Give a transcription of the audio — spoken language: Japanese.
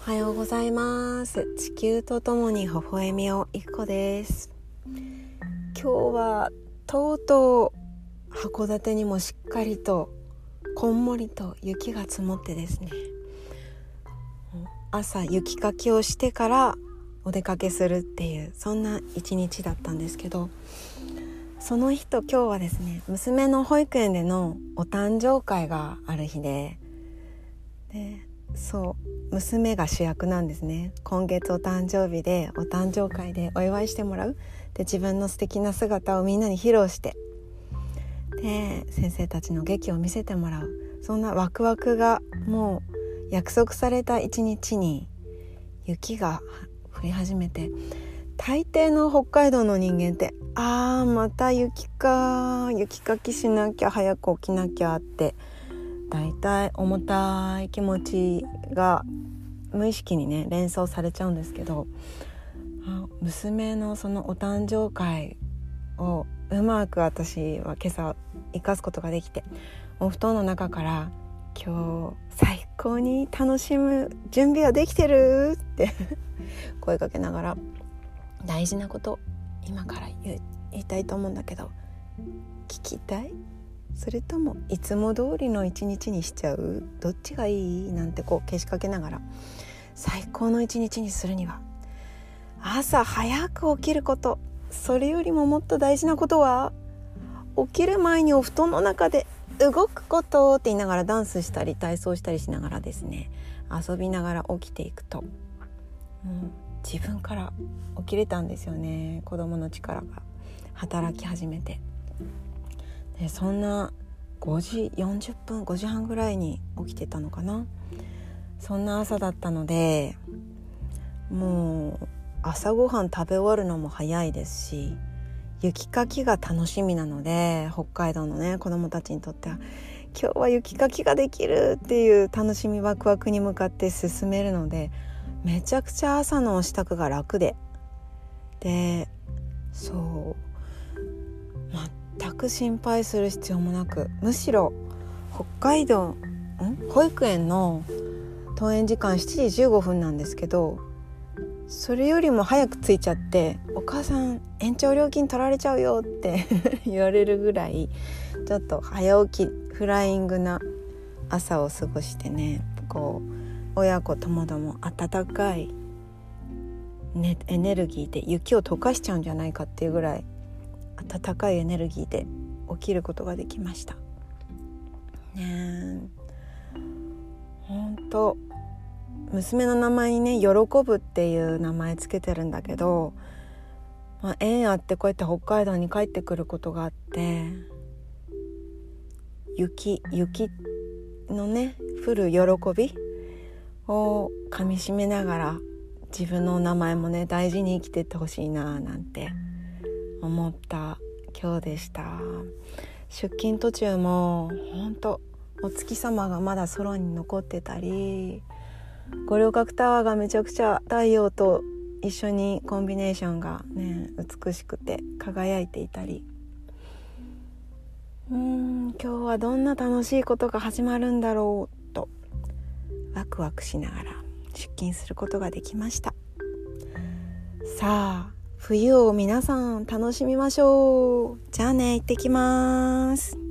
おはようございます。地球とともに微笑みをいくこです。今日はとうとう函館にもしっかりとこんもりと雪が積もってですね。朝雪かきをしてからお出かけするっていうそんな一日だったんですけどその日と今日はですね娘の保育園でのお誕生会がある日ででそう娘が主役なんですね。今月お誕生日でお誕生会でお祝いしてもらう。で自分の素敵な姿をみんなに披露して。で先生たちの劇を見せてもらう。そんなワクワクがもう約束された一日に雪が降り始めて。大抵の北海道の人間ってあーまた雪か雪かきしなきゃ早く起きなきゃってだいたい重たい気持ちが無意識にね連想されちゃうんですけど娘のそのお誕生会をうまく私は今朝生かすことができてお布団の中から「今日最高に楽しむ準備はできてる?」って 声かけながら大事なこと今から言いたいと思うんだけど聞きたい？それともいつも通りの一日にしちゃう？どっちがいい？なんてこうけしかけながら。最高の一日にするには。朝早く起きること。それよりももっと大事なことは起きる前にお布団の中で動くことって言いながらダンスしたり体操したりしながらですね。遊びながら起きていくと、うん、自分から起きれたんですよね。子供の力が。働き始めて。でそんな5時40分5時半ぐらいに起きてたのかな？そんな朝だったのでもう朝ごはん食べ終わるのも早いですし雪かきが楽しみなので北海道のね子どもたちにとっては今日は雪かきができるっていう楽しみワクワクに向かって進めるのでめちゃくちゃ朝の支度が楽で。でそうく心配する必要もなくむしろ北海道ん？保育園の登園時間7時15分なんですけどそれよりも早く着いちゃって「お母さん延長料金取られちゃうよ」って 言われるぐらいちょっと早起きフライングな朝を過ごしてねこう親子ともども温かい、ね、エネルギーで雪を溶かしちゃうんじゃないかっていうぐらい温かいエネルギーで起きることができました。ね本当娘の名前にね「喜ぶ」っていう名前つけてるんだけど、まあ、縁あってこうやって北海道に帰ってくることがあって雪雪のね降る喜びをかみしめながら自分の名前もね大事に生きてってほしいななんて思った今日でした。出勤途中も本当お月様がまだ空に残ってたり五稜郭タワーがめちゃくちゃ太陽と一緒にコンビネーションがね美しくて輝いていたり。うん今日はどんな楽しいことが始まるんだろうとワクワクしながら出勤することができました。さあ冬を皆さん楽しみましょう。じゃあね行ってきます。